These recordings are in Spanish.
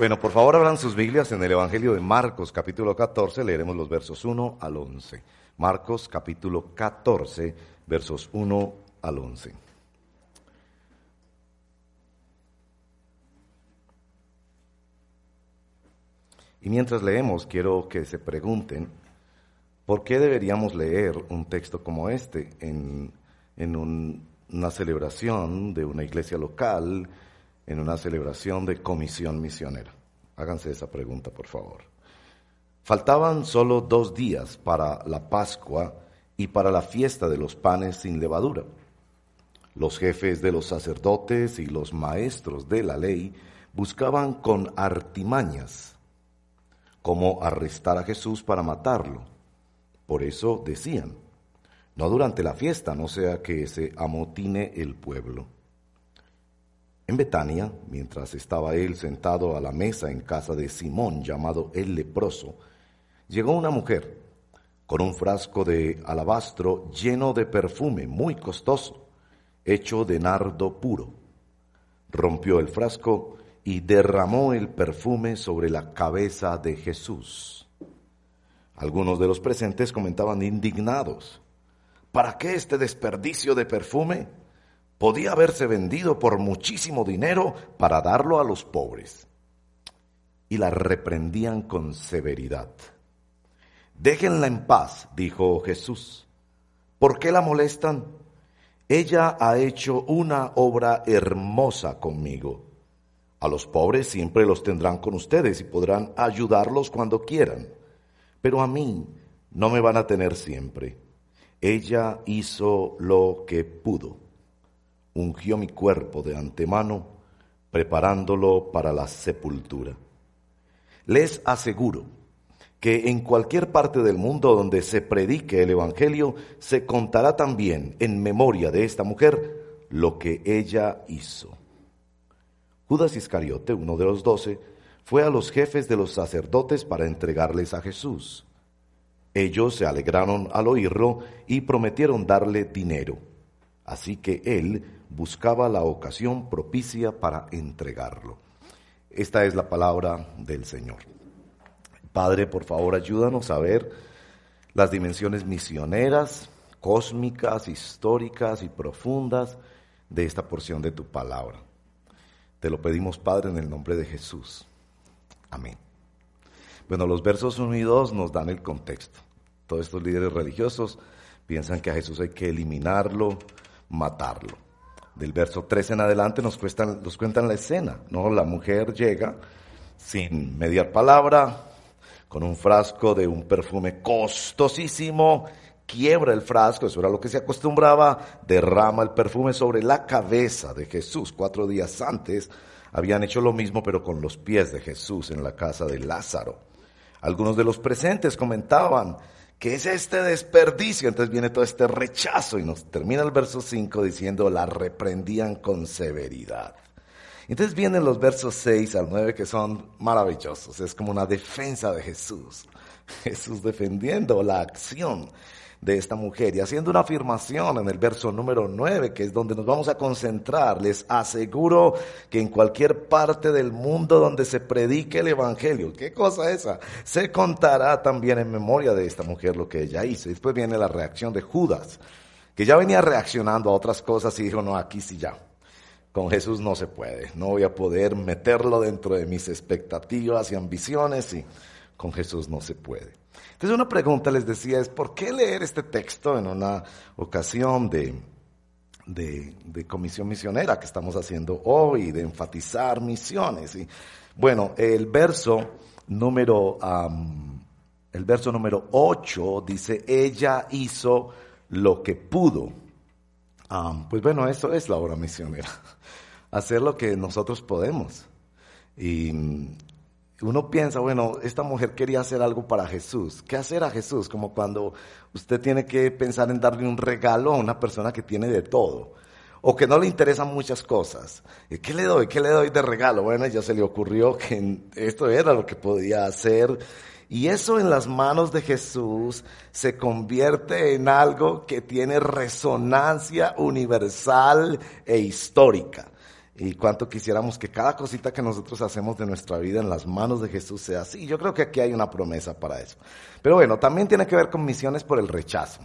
Bueno, por favor abran sus Biblias en el Evangelio de Marcos, capítulo 14, leeremos los versos 1 al 11. Marcos, capítulo 14, versos 1 al 11. Y mientras leemos, quiero que se pregunten, ¿por qué deberíamos leer un texto como este en, una celebración de una iglesia local, en una celebración de comisión misionera? Háganse esa pregunta, por favor. Faltaban solo dos días para la Pascua y para la fiesta de los panes sin levadura. Los jefes de los sacerdotes y los maestros de la ley buscaban con artimañas cómo arrestar a Jesús para matarlo. Por eso decían, no durante la fiesta, no sea que se amotine el pueblo. En Betania, mientras estaba él sentado a la mesa en casa de Simón, llamado el leproso, llegó una mujer con un frasco de alabastro lleno de perfume muy costoso, hecho de nardo puro. Rompió el frasco y derramó el perfume sobre la cabeza de Jesús. Algunos de los presentes comentaban indignados, ¿para qué este desperdicio de perfume? Podía haberse vendido por muchísimo dinero para darlo a los pobres. Y la reprendían con severidad. Déjenla en paz, dijo Jesús. ¿Por qué la molestan? Ella ha hecho una obra hermosa conmigo. A los pobres siempre los tendrán con ustedes y podrán ayudarlos cuando quieran. Pero a mí no me van a tener siempre. Ella hizo lo que pudo ungió mi cuerpo de antemano, preparándolo para la sepultura. Les aseguro que en cualquier parte del mundo donde se predique el Evangelio, se contará también en memoria de esta mujer lo que ella hizo. Judas Iscariote, uno de los doce, fue a los jefes de los sacerdotes para entregarles a Jesús. Ellos se alegraron al oírlo y prometieron darle dinero. Así que él buscaba la ocasión propicia para entregarlo. Esta es la palabra del Señor. Padre, por favor, ayúdanos a ver las dimensiones misioneras, cósmicas, históricas y profundas de esta porción de tu palabra. Te lo pedimos, Padre, en el nombre de Jesús. Amén. Bueno, los versos 1 y 2 nos dan el contexto. Todos estos líderes religiosos piensan que a Jesús hay que eliminarlo, matarlo del verso 3 en adelante nos, cuentan, nos cuentan la escena, ¿no? La mujer llega sin mediar palabra, con un frasco de un perfume costosísimo, quiebra el frasco, eso era lo que se acostumbraba, derrama el perfume sobre la cabeza de Jesús. Cuatro días antes habían hecho lo mismo, pero con los pies de Jesús en la casa de Lázaro. Algunos de los presentes comentaban, ¿Qué es este desperdicio? Entonces viene todo este rechazo y nos termina el verso 5 diciendo, la reprendían con severidad. Entonces vienen los versos 6 al 9 que son maravillosos. Es como una defensa de Jesús. Jesús defendiendo la acción de esta mujer y haciendo una afirmación en el verso número 9, que es donde nos vamos a concentrar. Les aseguro que en cualquier parte del mundo donde se predique el Evangelio, ¿qué cosa esa? Se contará también en memoria de esta mujer lo que ella hizo. Después viene la reacción de Judas, que ya venía reaccionando a otras cosas y dijo, no, aquí sí ya. Con Jesús no se puede, no voy a poder meterlo dentro de mis expectativas y ambiciones y con Jesús no se puede. Entonces una pregunta les decía es, ¿por qué leer este texto en una ocasión de, de, comisión misionera que estamos haciendo hoy, de enfatizar misiones? Y, bueno, el verso número, el verso número 8 dice, ella hizo lo que pudo. pues bueno, eso es la obra misionera, hacer lo que nosotros podemos. Y uno piensa, bueno, esta mujer quería hacer algo para Jesús. ¿Qué hacer a Jesús? Como cuando usted tiene que pensar en darle un regalo a una persona que tiene de todo o que no le interesan muchas cosas. ¿Qué le doy? ¿Qué le doy de regalo? Bueno, ya se le ocurrió que esto era lo que podía hacer. Y eso en las manos de Jesús se convierte en algo que tiene resonancia universal e histórica. Y cuánto quisiéramos que cada cosita que nosotros hacemos de nuestra vida en las manos de Jesús sea así. Yo creo que aquí hay una promesa para eso. Pero bueno, también tiene que ver con misiones por el rechazo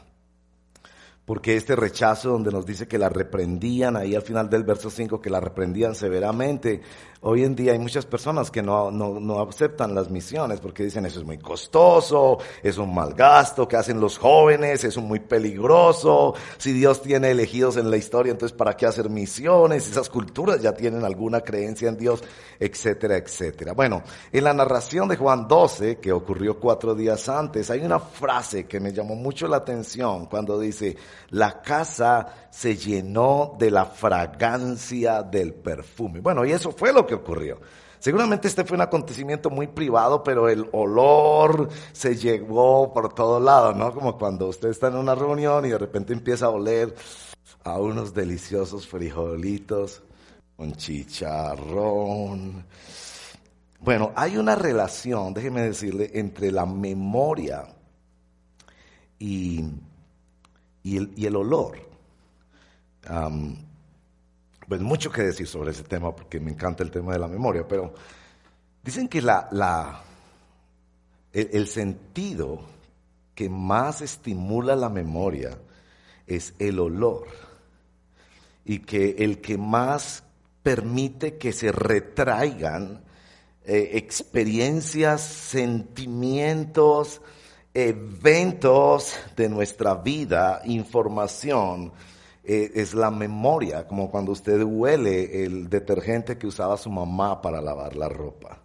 porque este rechazo donde nos dice que la reprendían, ahí al final del verso 5, que la reprendían severamente, hoy en día hay muchas personas que no, no, no, aceptan las misiones porque dicen eso es muy costoso, es un mal gasto que hacen los jóvenes, es muy peligroso, si Dios tiene elegidos en la historia, entonces ¿para qué hacer misiones? Esas culturas ya tienen alguna creencia en Dios, etcétera, etcétera. Bueno, en la narración de Juan 12, que ocurrió cuatro días antes, hay una frase que me llamó mucho la atención cuando dice, la casa se llenó de la fragancia del perfume. Bueno, y eso fue lo que ocurrió. Seguramente este fue un acontecimiento muy privado, pero el olor se llegó por todos lados, ¿no? Como cuando usted está en una reunión y de repente empieza a oler a unos deliciosos frijolitos con chicharrón. Bueno, hay una relación, déjeme decirle, entre la memoria y y el, olor. pues mucho que decir sobre ese tema porque me encanta el tema de la memoria, pero dicen que la, el, el sentido que más estimula la memoria es el olor y que el que más permite que se retraigan eh, experiencias, sentimientos, eventos de nuestra vida, información, eh, es la memoria, como cuando usted huele el detergente que usaba su mamá para lavar la ropa.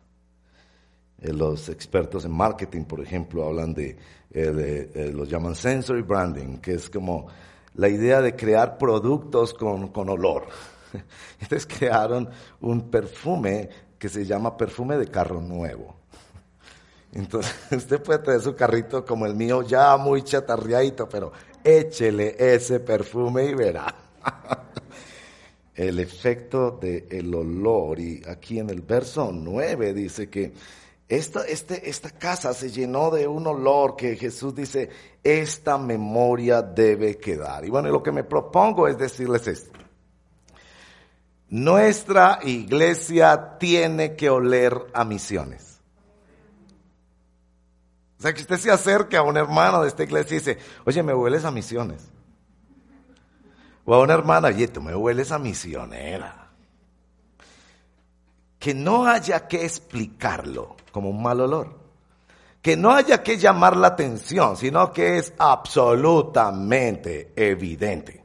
Eh, los expertos en marketing, por ejemplo, hablan de, eh, los llaman sensory branding, que es como la idea de crear productos con, con olor. Entonces crearon un perfume que se llama perfume de carro nuevo. Entonces, usted puede tener su carrito como el mío, ya muy chatarreadito, pero échele ese perfume y verá. el efecto del olor. Y aquí en el verso 9 dice que esta, este, esta casa se llenó de un olor que Jesús dice, esta memoria debe quedar. Y bueno, lo que me propongo es decirles esto. Nuestra iglesia tiene que oler a misiones. O sea, que usted se acerque a un hermano de esta iglesia y dice, oye, me hueles a misiones. O a una hermana, oye, tú me hueles a misionera. Que no haya que explicarlo como un mal olor. Que no haya que llamar la atención, sino que es absolutamente evidente.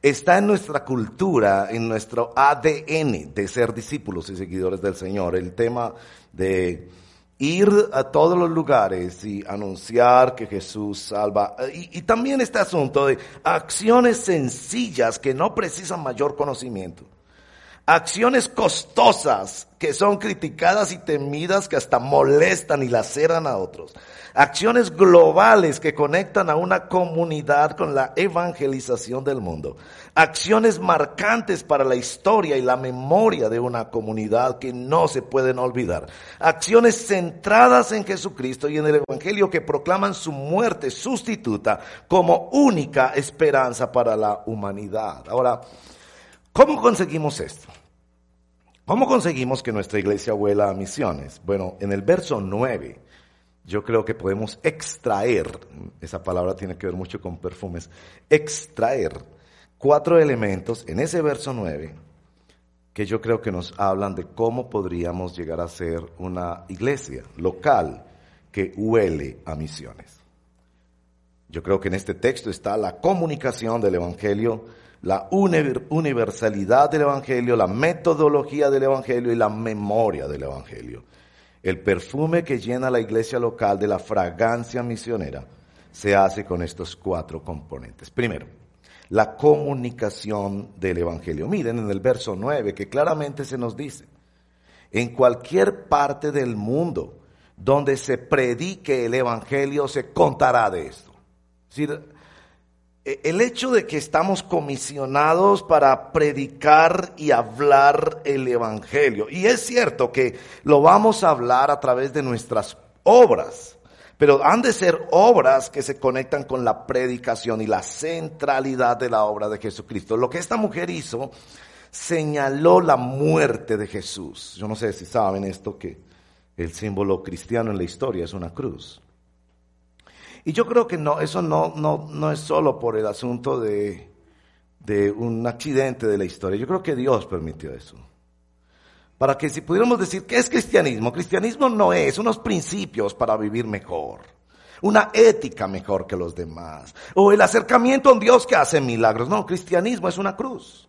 Está en nuestra cultura, en nuestro ADN de ser discípulos y seguidores del Señor, el tema de ir a todos los lugares y anunciar que Jesús salva. Y, también este asunto de acciones sencillas que no precisan mayor conocimiento. Acciones costosas que son criticadas y temidas que hasta molestan y laceran a otros. Acciones globales que conectan a una comunidad con la evangelización del mundo. Acciones marcantes para la historia y la memoria de una comunidad que no se pueden olvidar. Acciones centradas en Jesucristo y en el Evangelio que proclaman su muerte sustituta como única esperanza para la humanidad. Ahora, ¿cómo conseguimos esto? ¿Cómo conseguimos que nuestra iglesia vuela a misiones? Bueno, en el verso 9 yo creo que podemos extraer, esa palabra tiene que ver mucho con perfumes, extraer cuatro elementos en ese verso 9 que yo creo que nos hablan de cómo podríamos llegar a ser una iglesia local que huele a misiones. Yo creo que en este texto está la comunicación del Evangelio, la universalidad del Evangelio, la metodología del Evangelio y la memoria del Evangelio. El perfume que llena la iglesia local de la fragancia misionera se hace con estos cuatro componentes. Primero, la comunicación del Evangelio. Miren en el verso 9 que claramente se nos dice, en cualquier parte del mundo donde se predique el Evangelio se contará de esto. El hecho de que estamos comisionados para predicar y hablar el Evangelio. Y es cierto que lo vamos a hablar a través de nuestras obras, pero han de ser obras que se conectan con la predicación y la centralidad de la obra de Jesucristo. Lo que esta mujer hizo señaló la muerte de Jesús. Yo no sé si saben esto, que el símbolo cristiano en la historia es una cruz. Y yo creo que no, eso no, no, no es solo por el asunto de, de un accidente de la historia. Yo creo que Dios permitió eso. Para que si pudiéramos decir, ¿qué es cristianismo? Cristianismo no es unos principios para vivir mejor, una ética mejor que los demás, o el acercamiento a un Dios que hace milagros. No, cristianismo es una cruz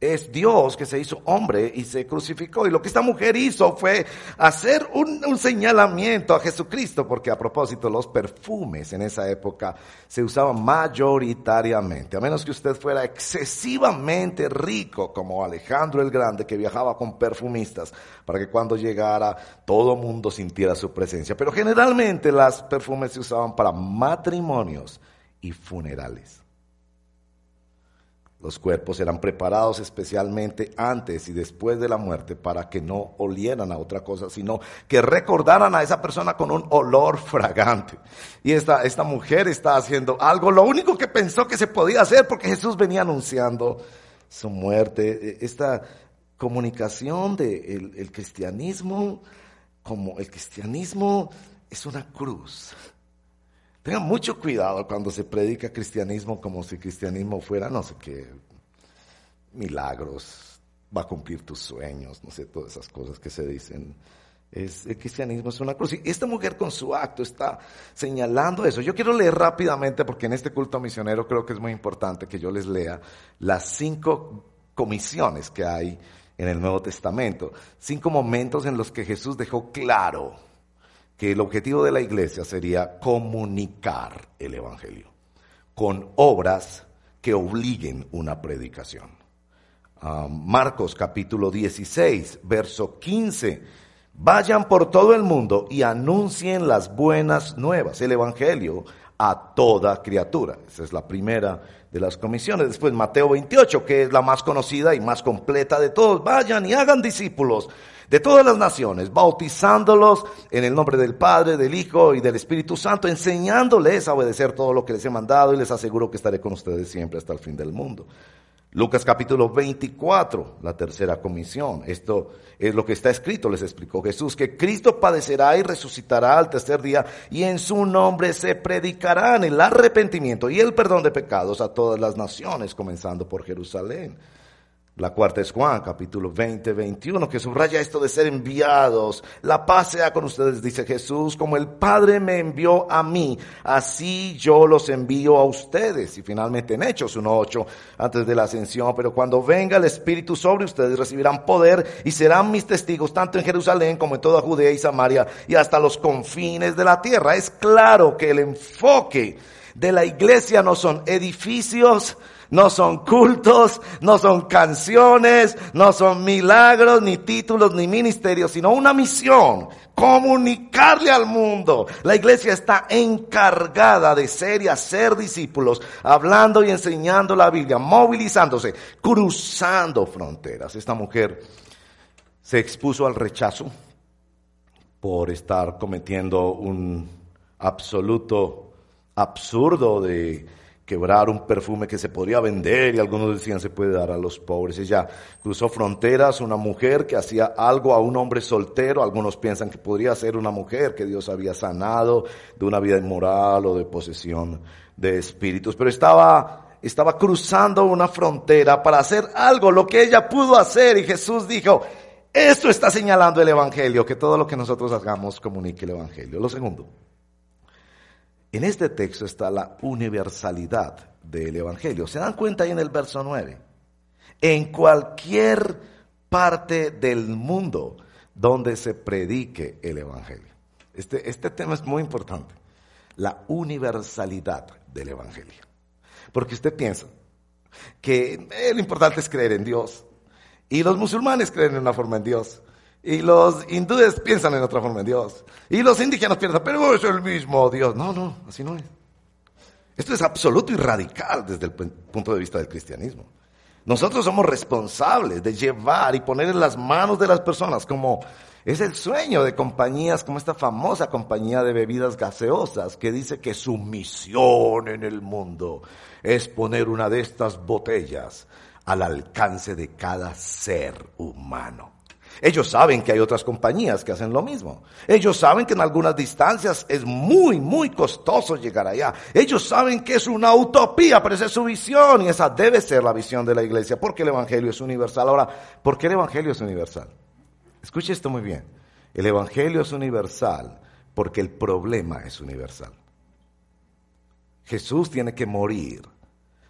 es Dios que se hizo hombre y se crucificó. Y lo que esta mujer hizo fue hacer un, señalamiento a Jesucristo, porque a propósito los perfumes en esa época se usaban mayoritariamente, a menos que usted fuera excesivamente rico como Alejandro el Grande, que viajaba con perfumistas, para que cuando llegara todo mundo sintiera su presencia. Pero generalmente las perfumes se usaban para matrimonios y funerales. Los cuerpos eran preparados especialmente antes y después de la muerte para que no olieran a otra cosa, sino que recordaran a esa persona con un olor fragante. Y esta, esta mujer está haciendo algo, lo único que pensó que se podía hacer porque Jesús venía anunciando su muerte. Esta comunicación del de el cristianismo, como el cristianismo es una cruz. Tengan mucho cuidado cuando se predica cristianismo como si cristianismo fuera, no sé qué, milagros, va a cumplir tus sueños, no sé, todas esas cosas que se dicen. Es, el cristianismo es una cruz. Y esta mujer con su acto está señalando eso. Yo quiero leer rápidamente, porque en este culto misionero creo que es muy importante que yo les lea las cinco comisiones que hay en el Nuevo Testamento. Cinco momentos en los que Jesús dejó claro que el objetivo de la iglesia sería comunicar el Evangelio con obras que obliguen una predicación. Ah, Marcos capítulo 16, verso 15. Vayan por todo el mundo y anuncien las buenas nuevas, el Evangelio, a toda criatura. Esa es la primera de las comisiones. Después Mateo 28, que es la más conocida y más completa de todos. Vayan y hagan discípulos de todas las naciones, bautizándolos en el nombre del Padre, del Hijo y del Espíritu Santo, enseñándoles a obedecer todo lo que les he mandado y les aseguro que estaré con ustedes siempre hasta el fin del mundo. Lucas capítulo 24, la tercera comisión. Esto es lo que está escrito, les explicó Jesús, que Cristo padecerá y resucitará al tercer día y en su nombre se predicarán el arrepentimiento y el perdón de pecados a todas las naciones, comenzando por Jerusalén. La cuarta es Juan, capítulo 20, 21, que subraya esto de ser enviados. La paz sea con ustedes, dice Jesús, como el Padre me envió a mí, así yo los envío a ustedes. Y finalmente en Hechos 1.8, antes de la ascensión, pero cuando venga el Espíritu sobre ustedes, recibirán poder y serán mis testigos, tanto en Jerusalén como en toda Judea y Samaria y hasta los confines de la tierra. Es claro que el enfoque de la iglesia no son edificios, no son cultos, no son canciones, no son milagros, ni títulos, ni ministerios, sino una misión, comunicarle al mundo. La iglesia está encargada de ser y hacer discípulos, hablando y enseñando la Biblia, movilizándose, cruzando fronteras. Esta mujer se expuso al rechazo por estar cometiendo un absoluto absurdo de quebrar un perfume que se podría vender y algunos decían se puede dar a los pobres. Ella cruzó fronteras, una mujer que hacía algo a un hombre soltero, algunos piensan que podría ser una mujer que Dios había sanado de una vida inmoral o de posesión de espíritus, pero estaba estaba cruzando una frontera para hacer algo, lo que ella pudo hacer y Jesús dijo, esto está señalando el Evangelio, que todo lo que nosotros hagamos comunique el Evangelio. Lo segundo, en este texto está la universalidad del Evangelio. ¿Se dan cuenta ahí en el verso 9? En cualquier parte del mundo donde se predique el Evangelio. Este, este tema es muy importante. La universalidad del Evangelio. Porque usted piensa que lo importante es creer en Dios. Y los musulmanes creen en una forma en Dios. Y los hindúes piensan en otra forma en Dios. Y los indígenas piensan, pero es el mismo Dios. No, no, así no es. Esto es absoluto y radical desde el punto de vista del cristianismo. Nosotros somos responsables de llevar y poner en las manos de las personas como es el sueño de compañías como esta famosa compañía de bebidas gaseosas que dice que su misión en el mundo es poner una de estas botellas al alcance de cada ser humano. Ellos saben que hay otras compañías que hacen lo mismo. Ellos saben que en algunas distancias es muy, muy costoso llegar allá. Ellos saben que es una utopía, pero esa es su visión y esa debe ser la visión de la iglesia, porque el Evangelio es universal. Ahora, ¿por qué el Evangelio es universal? Escuche esto muy bien. El Evangelio es universal porque el problema es universal. Jesús tiene que morir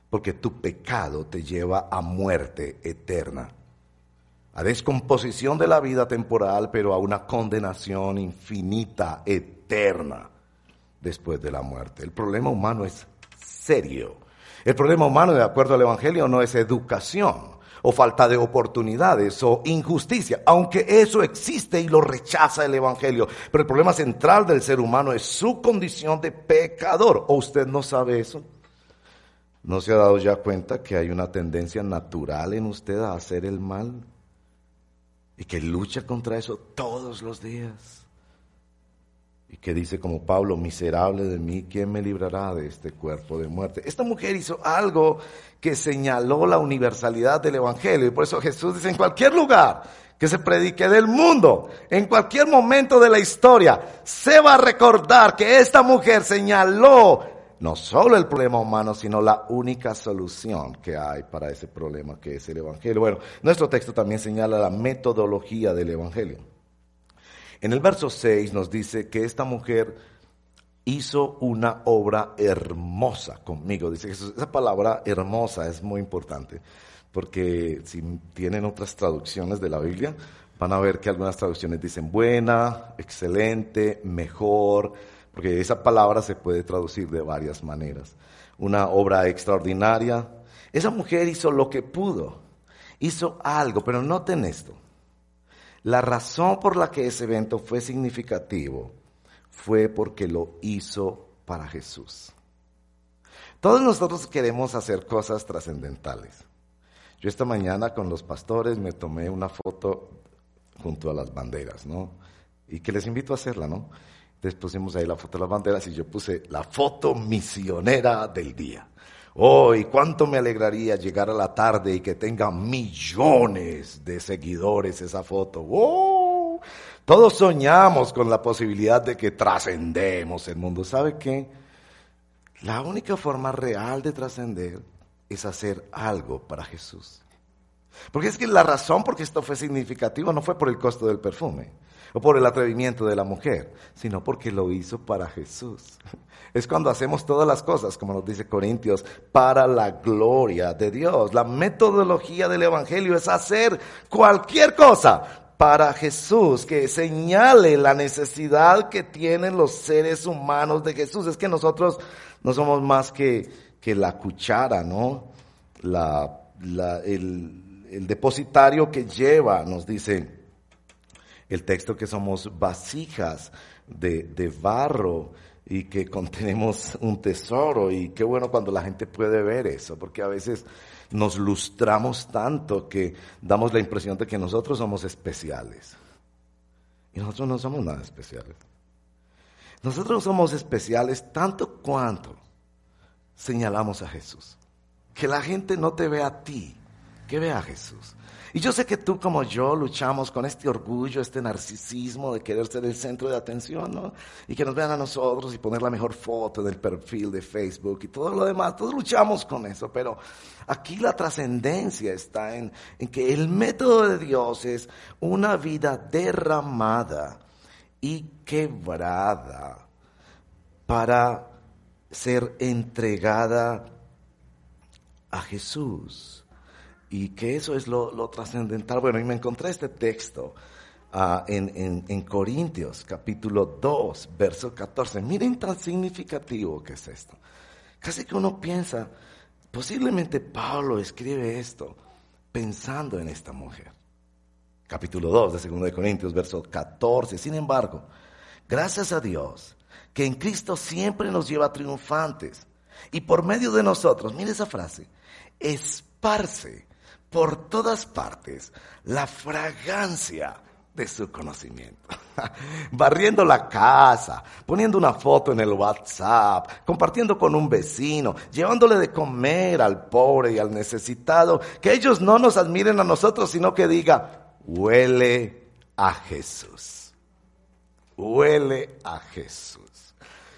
porque tu pecado te lleva a muerte eterna a descomposición de la vida temporal, pero a una condenación infinita, eterna, después de la muerte. El problema humano es serio. El problema humano, de acuerdo al Evangelio, no es educación o falta de oportunidades o injusticia, aunque eso existe y lo rechaza el Evangelio. Pero el problema central del ser humano es su condición de pecador. ¿O usted no sabe eso? ¿No se ha dado ya cuenta que hay una tendencia natural en usted a hacer el mal? Y que lucha contra eso todos los días. Y que dice como Pablo, miserable de mí, ¿quién me librará de este cuerpo de muerte? Esta mujer hizo algo que señaló la universalidad del Evangelio. Y por eso Jesús dice, en cualquier lugar que se predique del mundo, en cualquier momento de la historia, se va a recordar que esta mujer señaló no solo el problema humano, sino la única solución que hay para ese problema que es el Evangelio. Bueno, nuestro texto también señala la metodología del Evangelio. En el verso 6 nos dice que esta mujer hizo una obra hermosa conmigo. Dice Jesús, esa palabra hermosa es muy importante, porque si tienen otras traducciones de la Biblia, van a ver que algunas traducciones dicen buena, excelente, mejor, porque esa palabra se puede traducir de varias maneras. Una obra extraordinaria. Esa mujer hizo lo que pudo, hizo algo, pero noten esto. La razón por la que ese evento fue significativo fue porque lo hizo para Jesús. Todos nosotros queremos hacer cosas trascendentales. Yo esta mañana con los pastores me tomé una foto junto a las banderas, ¿no? Y que les invito a hacerla, ¿no? Entonces pusimos ahí la foto de las banderas y yo puse la foto misionera del día. Oh, y cuánto me alegraría llegar a la tarde y que tenga millones de seguidores esa foto. Oh, todos soñamos con la posibilidad de que trascendemos el mundo. ¿Sabe qué? La única forma real de trascender es hacer algo para Jesús. Porque es que la razón por qué esto fue significativo no fue por el costo del perfume o por el atrevimiento de la mujer, sino porque lo hizo para Jesús. Es cuando hacemos todas las cosas, como nos dice Corintios, para la gloria de Dios. La metodología del Evangelio es hacer cualquier cosa para Jesús, que señale la necesidad que tienen los seres humanos de Jesús. Es que nosotros no somos más que, que la cuchara, ¿no? La, el, el depositario que lleva, nos dice el texto que somos vasijas de, barro y que contenemos un tesoro y qué bueno cuando la gente puede ver eso, porque a veces nos lustramos tanto que damos la impresión de que nosotros somos especiales. Y nosotros no somos nada especiales. Nosotros somos especiales tanto cuanto señalamos a Jesús. Que la gente no te vea a ti, que vea a Jesús. Y yo sé que tú como yo luchamos con este orgullo, este narcisismo de querer ser el centro de atención, ¿no? Y que nos vean a nosotros y poner la mejor foto del perfil de Facebook y todo lo demás. Todos luchamos con eso, pero aquí la trascendencia está en, en que el método de Dios es una vida derramada y quebrada para ser entregada a Jesús y que eso es lo, trascendental. Bueno, y me encontré este texto ah, en, en, Corintios, capítulo 2, verso 14. Miren tan significativo que es esto. Casi que uno piensa, posiblemente Pablo escribe esto pensando en esta mujer. Capítulo 2 de 2 de Corintios, verso 14. Sin embargo, gracias a Dios, que en Cristo siempre nos lleva triunfantes. Y por medio de nosotros, mire esa frase, esparce por todas partes la fragancia de su conocimiento. Barriendo la casa, poniendo una foto en el WhatsApp, compartiendo con un vecino, llevándole de comer al pobre y al necesitado. Que ellos no nos admiren a nosotros, sino que diga, huele a Jesús. Huele a Jesús.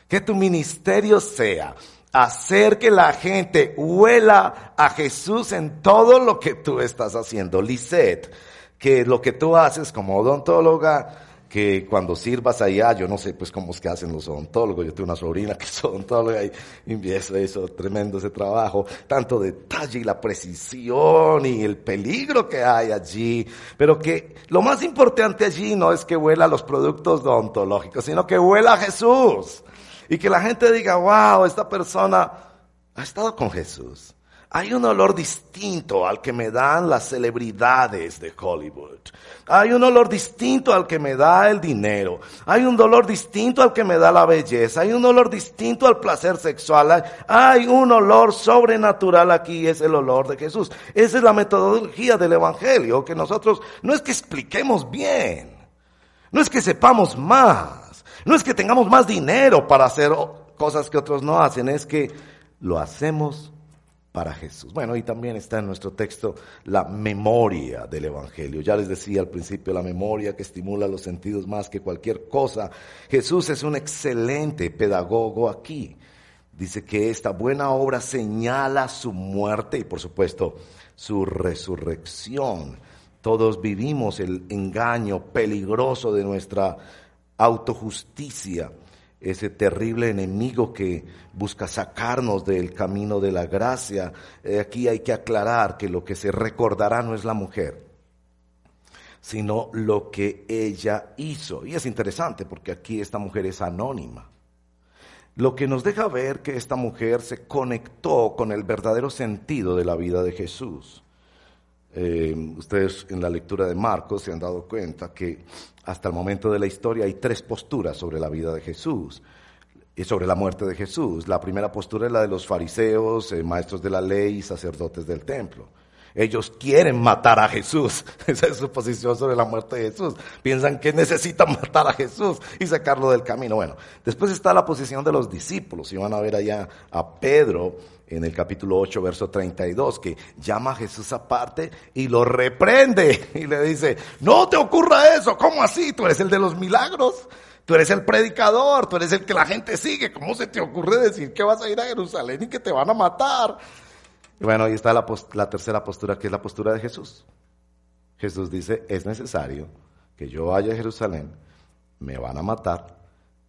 Que tu ministerio sea hacer que la gente huela a Jesús en todo lo que tú estás haciendo. Lisette, que lo que tú haces como odontóloga, que cuando sirvas allá, yo no sé pues cómo es que hacen los odontólogos, yo tengo una sobrina que es odontóloga y, y eso, eso, tremendo ese trabajo, tanto detalle y la precisión y el peligro que hay allí, pero que lo más importante allí no es que huela los productos odontológicos, sino que huela a Jesús y que la gente diga, wow, esta persona ha estado con Jesús. Hay un olor distinto al que me dan las celebridades de Hollywood. Hay un olor distinto al que me da el dinero. Hay un dolor distinto al que me da la belleza. Hay un olor distinto al placer sexual. Hay un olor sobrenatural aquí, es el olor de Jesús. Esa es la metodología del Evangelio, que nosotros no es que expliquemos bien, no es que sepamos más, no es que tengamos más dinero para hacer cosas que otros no hacen, es que lo hacemos para Jesús. Bueno, y también está en nuestro texto la memoria del Evangelio. Ya les decía al principio, la memoria que estimula los sentidos más que cualquier cosa. Jesús es un excelente pedagogo aquí. Dice que esta buena obra señala su muerte y por supuesto su resurrección. Todos vivimos el engaño peligroso de nuestra autojusticia ese terrible enemigo que busca sacarnos del camino de la gracia. Eh, aquí hay que aclarar que lo que se recordará no es la mujer, sino lo que ella hizo. Y es interesante porque aquí esta mujer es anónima. Lo que nos deja ver que esta mujer se conectó con el verdadero sentido de la vida de Jesús. Eh, ustedes en la lectura de Marcos se han dado cuenta que hasta el momento de la historia hay tres posturas sobre la vida de Jesús y sobre la muerte de Jesús. La primera postura es la de los fariseos, eh, maestros de la ley y sacerdotes del templo. Ellos quieren matar a Jesús. Esa es su posición sobre la muerte de Jesús. Piensan que necesitan matar a Jesús y sacarlo del camino. Bueno, después está la posición de los discípulos. Y van a ver allá a Pedro en el capítulo 8, verso 32, que llama a Jesús aparte y lo reprende y le dice, no te ocurra eso, ¿cómo así? Tú eres el de los milagros, tú eres el predicador, tú eres el que la gente sigue, ¿cómo se te ocurre decir que vas a ir a Jerusalén y que te van a matar? Y bueno, ahí está la, tercera postura, que es la postura de Jesús. Jesús dice, es necesario que yo vaya a Jerusalén, me van a matar,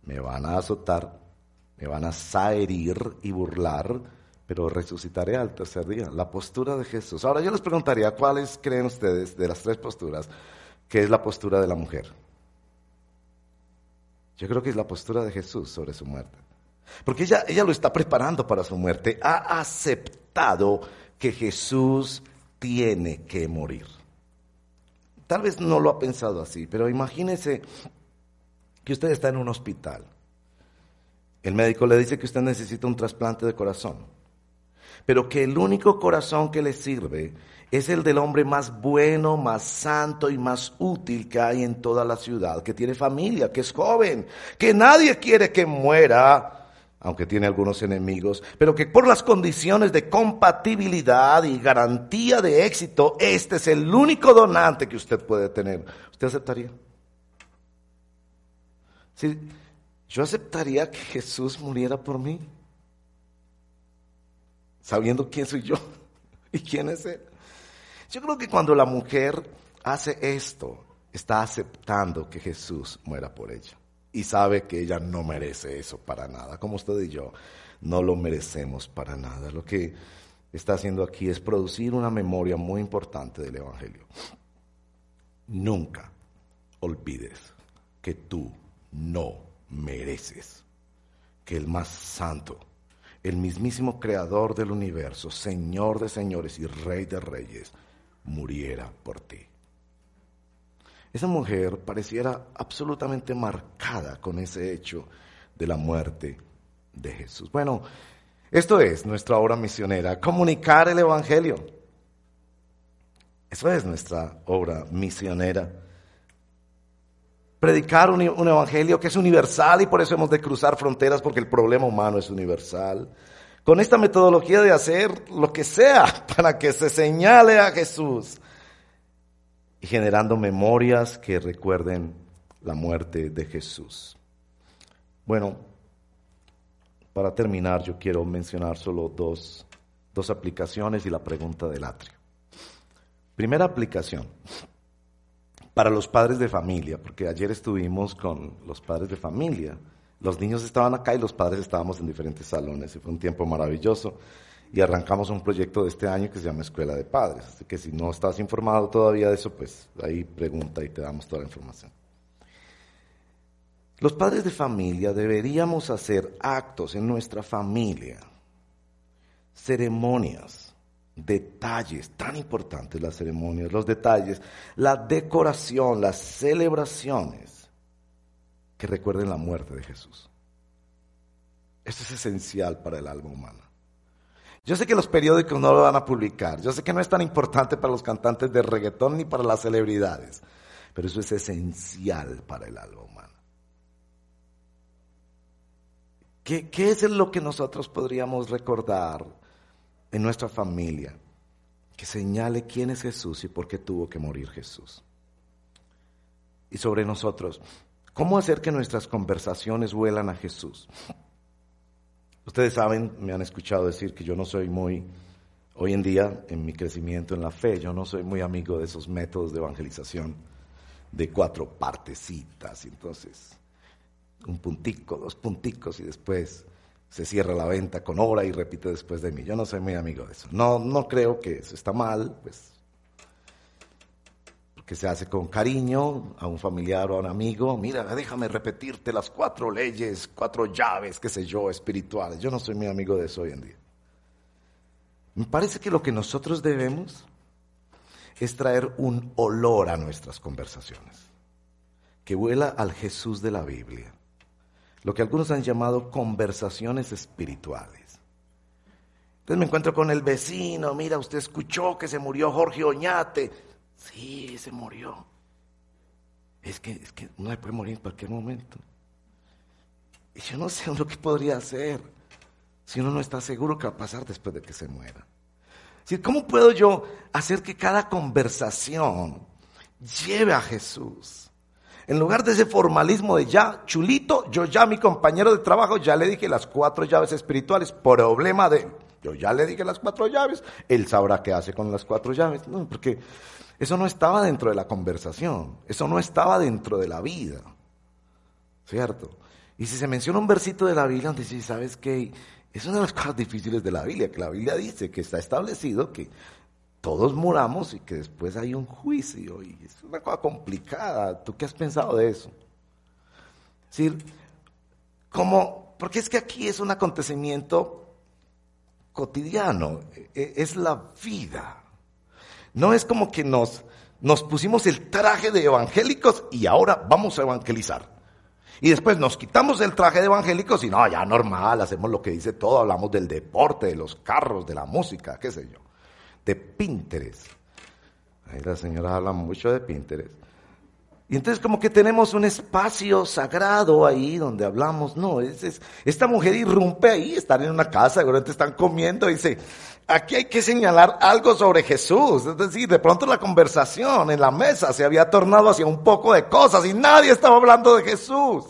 me van a azotar, me van a saherir y burlar, pero resucitaré al tercer día. La postura de Jesús. Ahora yo les preguntaría, ¿cuáles creen ustedes de las tres posturas que es la postura de la mujer? Yo creo que es la postura de Jesús sobre su muerte. Porque ella, ella lo está preparando para su muerte. Ha aceptado que Jesús tiene que morir. Tal vez no lo ha pensado así, pero imagínese que usted está en un hospital. El médico le dice que usted necesita un trasplante de corazón, pero que el único corazón que le sirve es el del hombre más bueno, más santo y más útil que hay en toda la ciudad, que tiene familia, que es joven, que nadie quiere que muera aunque tiene algunos enemigos, pero que por las condiciones de compatibilidad y garantía de éxito, este es el único donante que usted puede tener. ¿Usted aceptaría? Sí, yo aceptaría que Jesús muriera por mí, sabiendo quién soy yo y quién es Él. Yo creo que cuando la mujer hace esto, está aceptando que Jesús muera por ella y sabe que ella no merece eso para nada, como usted y yo no lo merecemos para nada. Lo que está haciendo aquí es producir una memoria muy importante del Evangelio. Nunca olvides que tú no mereces que el más santo, el mismísimo creador del universo, Señor de señores y Rey de reyes, muriera por ti. Esa mujer pareciera absolutamente marcada con ese hecho de la muerte de Jesús. Bueno, esto es nuestra obra misionera, comunicar el Evangelio. Eso es nuestra obra misionera. Predicar un, evangelio que es universal y por eso hemos de cruzar fronteras porque el problema humano es universal. Con esta metodología de hacer lo que sea para que se señale a Jesús y generando memorias que recuerden la muerte de Jesús. Bueno, para terminar yo quiero mencionar solo dos, dos aplicaciones y la pregunta del atrio. Primera aplicación, para los padres de familia, porque ayer estuvimos con los padres de familia. Los niños estaban acá y los padres estábamos en diferentes salones y fue un tiempo maravilloso. Y arrancamos un proyecto de este año que se llama Escuela de Padres. Así que si no estás informado todavía de eso, pues ahí pregunta y te damos toda la información. Los padres de familia deberíamos hacer actos en nuestra familia, ceremonias, detalles, tan importantes las ceremonias, los detalles, la decoración, las celebraciones que recuerden la muerte de Jesús. Esto es esencial para el alma humana. Yo sé que los periódicos no lo van a publicar, yo sé que no es tan importante para los cantantes de reggaetón ni para las celebridades, pero eso es esencial para el alma humana. ¿Qué, qué es lo que nosotros podríamos recordar en nuestra familia que señale quién es Jesús y por qué tuvo que morir Jesús. Y sobre nosotros, ¿cómo hacer que nuestras conversaciones vuelan a Jesús? Ustedes saben, me han escuchado decir que yo no soy muy, hoy en día, en mi crecimiento en la fe, yo no soy muy amigo de esos métodos de evangelización de cuatro partecitas, entonces un puntico, dos punticos y después se cierra la venta con hora y repite después de mí. Yo no soy muy amigo de eso. No, no creo que eso está mal, pues, porque se hace con cariño a un familiar o a un amigo. Mira, déjame repetirte las cuatro leyes, cuatro llaves, qué sé yo, espirituales. Yo no soy muy amigo de eso hoy en día. Me parece que lo que nosotros debemos es traer un olor a nuestras conversaciones, que vuela al Jesús de la Biblia lo que algunos han llamado conversaciones espirituales. Entonces me encuentro con el vecino, mira, usted escuchó que se murió Jorge Oñate. Sí, se murió. Es que, es que uno puede morir en cualquier momento. Y yo no sé lo que podría hacer si uno no está seguro que va a pasar después de que se muera. ¿Cómo puedo yo hacer que cada conversación lleve a Jesús? En lugar de ese formalismo de ya, chulito, yo ya mi compañero de trabajo ya le dije las cuatro llaves espirituales, problema de, yo ya le dije las cuatro llaves, él sabrá qué hace con las cuatro llaves. No, porque eso no estaba dentro de la conversación, eso no estaba dentro de la vida. ¿Cierto? Y si se menciona un versito de la Biblia donde dice, ¿sabes qué? Es una de las cosas difíciles de la Biblia, que la Biblia dice que está establecido que todos muramos y que después hay un juicio. Y es una cosa complicada. ¿Tú qué has pensado de eso? Es decir, como, porque es que aquí es un acontecimiento cotidiano, e, es la vida. No es como que nos, nos pusimos el traje de evangélicos y ahora vamos a evangelizar. Y después nos quitamos el traje de evangélicos y no, ya normal, hacemos lo que dice todo, hablamos del deporte, de los carros, de la música, qué sé yo de Pinterest. Ahí la señora habla mucho de Pinterest. Y entonces como que tenemos un espacio sagrado ahí donde hablamos. No, es, esta mujer irrumpe ahí, están en una casa, seguramente están comiendo y dice, aquí hay que señalar algo sobre Jesús. Es decir, de pronto la conversación en la mesa se había tornado hacia un poco de cosas y nadie estaba hablando de Jesús.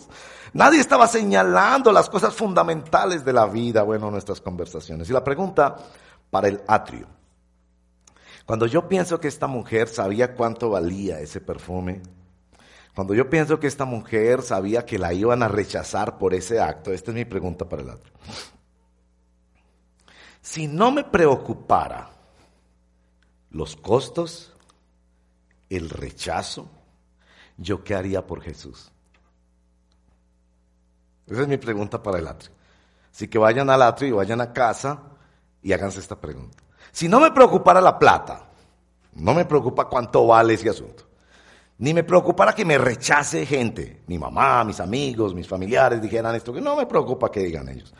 Nadie estaba señalando las cosas fundamentales de la vida, bueno, nuestras conversaciones. Y la pregunta para el atrio. Cuando yo pienso que esta mujer sabía cuánto valía ese perfume, cuando yo pienso que esta mujer sabía que la iban a rechazar por ese acto, esta es mi pregunta para el otro. Si no me preocupara los costos, el rechazo, ¿yo qué haría por Jesús? Esa es mi pregunta para el atrio. Así que vayan al atrio y vayan a casa y háganse esta pregunta. Si no me preocupara la plata, no me preocupa cuánto vale ese asunto, ni me preocupara que me rechace gente, mi mamá, mis amigos, mis familiares dijeran esto, que no me preocupa que digan ellos.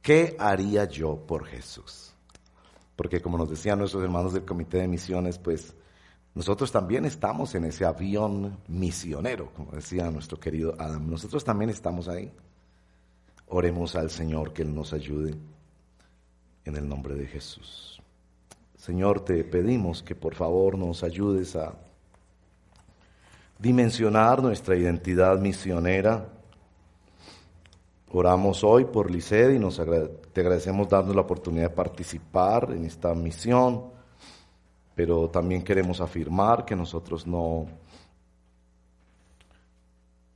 ¿Qué haría yo por Jesús? Porque como nos decían nuestros hermanos del comité de misiones, pues Nosotros también estamos en ese avión misionero, como decía nuestro querido Adam. Nosotros también estamos ahí. Oremos al Señor que Él nos ayude en el nombre de Jesús. Señor, te pedimos que por favor nos ayudes a dimensionar nuestra identidad misionera. Oramos hoy por Liced y nos te agradecemos darnos la oportunidad de participar en esta misión, pero también queremos afirmar que nosotros no,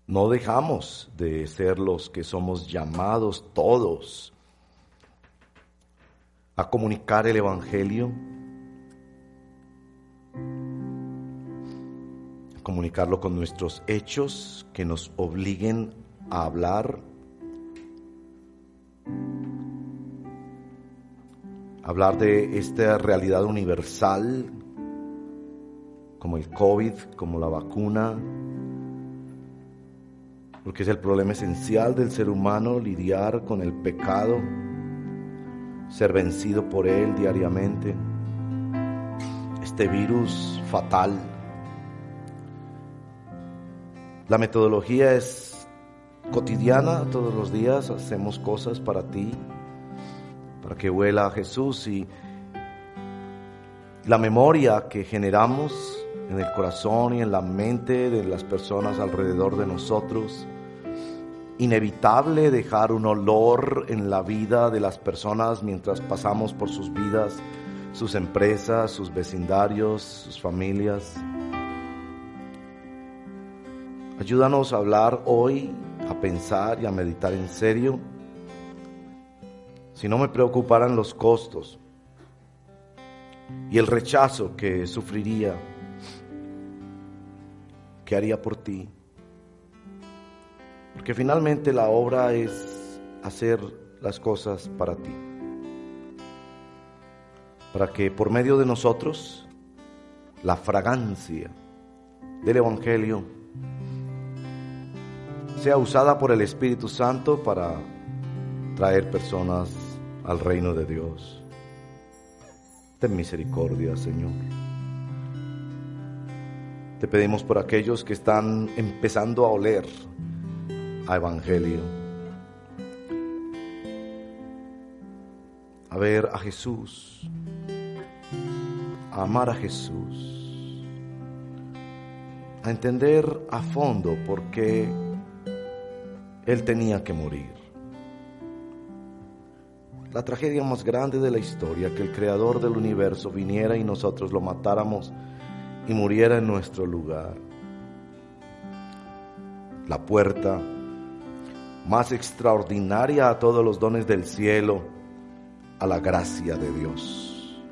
no dejamos de ser los que somos llamados todos a comunicar el Evangelio comunicarlo con nuestros hechos que nos obliguen a hablar, hablar de esta realidad universal como el COVID, como la vacuna, porque es el problema esencial del ser humano lidiar con el pecado, ser vencido por él diariamente, este virus fatal la metodología es cotidiana, todos los días hacemos cosas para ti, para que huela a Jesús y la memoria que generamos en el corazón y en la mente de las personas alrededor de nosotros. Inevitable dejar un olor en la vida de las personas mientras pasamos por sus vidas, sus empresas, sus vecindarios, sus familias. Ayúdanos a hablar hoy, a pensar y a meditar en serio. Si no me preocuparan los costos y el rechazo que sufriría, ¿qué haría por ti? Porque finalmente la obra es hacer las cosas para ti. Para que por medio de nosotros la fragancia del Evangelio sea usada por el Espíritu Santo para traer personas al reino de Dios. Ten misericordia, Señor. Te pedimos por aquellos que están empezando a oler a Evangelio, a ver a Jesús, a amar a Jesús, a entender a fondo por qué él tenía que morir. La tragedia más grande de la historia, que el creador del universo viniera y nosotros lo matáramos y muriera en nuestro lugar. La puerta más extraordinaria a todos los dones del cielo, a la gracia de Dios.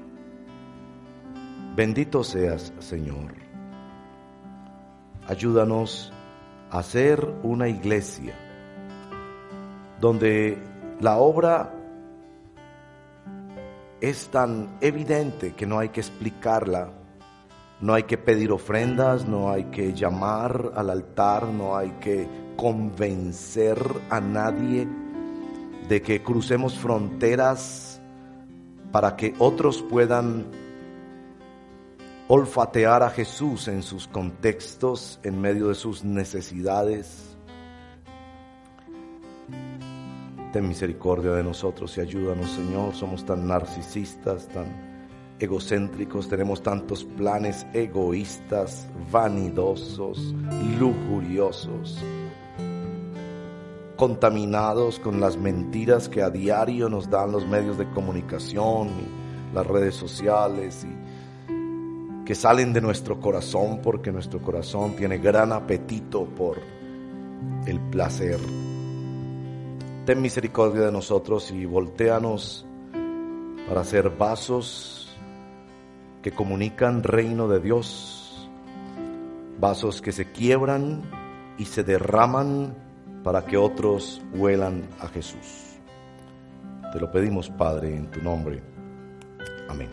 Bendito seas, Señor. Ayúdanos a ser una iglesia donde la obra es tan evidente que no hay que explicarla, no hay que pedir ofrendas, no hay que llamar al altar, no hay que convencer a nadie de que crucemos fronteras para que otros puedan olfatear a Jesús en sus contextos, en medio de sus necesidades Ten misericordia de nosotros y ayúdanos, Señor. Somos tan narcisistas, tan egocéntricos, tenemos tantos planes egoístas, vanidosos, lujuriosos, contaminados con las mentiras que a diario nos dan los medios de comunicación y las redes sociales y que salen de nuestro corazón porque nuestro corazón tiene gran apetito por el placer. Ten misericordia de nosotros y volteanos para ser vasos que comunican reino de Dios, vasos que se quiebran y se derraman para que otros huelan a Jesús. Te lo pedimos, Padre, en tu nombre. Amén.